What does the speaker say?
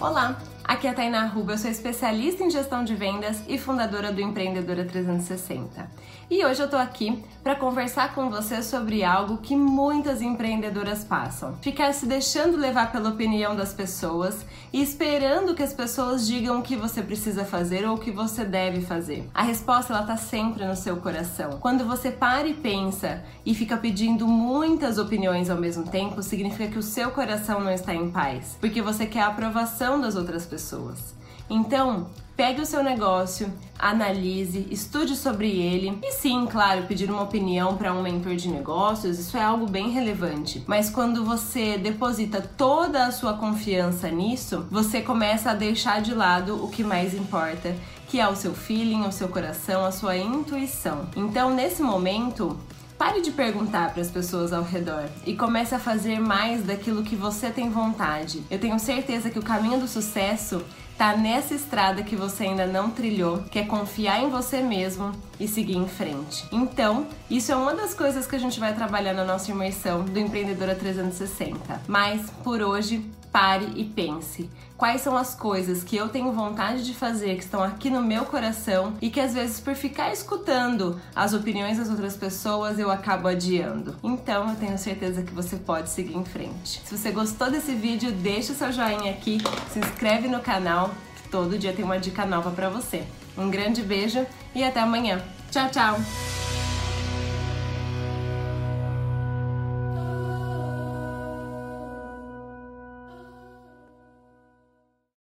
Olá, aqui é a Tainá Ruba, eu sou especialista em gestão de vendas e fundadora do Empreendedora 360. E hoje eu tô aqui para conversar com você sobre algo que muitas empreendedoras passam: ficar se deixando levar pela opinião das pessoas e esperando que as pessoas digam o que você precisa fazer ou o que você deve fazer. A resposta ela tá sempre no seu coração. Quando você para e pensa e fica pedindo muitas opiniões ao mesmo tempo, significa que o seu coração não está em paz, porque você quer a aprovação das outras pessoas. Então, pegue o seu negócio, analise, estude sobre ele e sim, claro, pedir uma opinião para um mentor de negócios, isso é algo bem relevante. Mas quando você deposita toda a sua confiança nisso, você começa a deixar de lado o que mais importa, que é o seu feeling, o seu coração, a sua intuição. Então, nesse momento, Pare de perguntar para as pessoas ao redor e comece a fazer mais daquilo que você tem vontade. Eu tenho certeza que o caminho do sucesso tá nessa estrada que você ainda não trilhou, que é confiar em você mesmo e seguir em frente. Então, isso é uma das coisas que a gente vai trabalhar na nossa imersão do Empreendedora 360. Mas por hoje, pare e pense. Quais são as coisas que eu tenho vontade de fazer, que estão aqui no meu coração e que às vezes por ficar escutando as opiniões das outras pessoas eu acabo adiando. Então eu tenho certeza que você pode seguir em frente. Se você gostou desse vídeo, deixa o seu joinha aqui, se inscreve no canal, que todo dia tem uma dica nova para você. Um grande beijo e até amanhã. Tchau, tchau!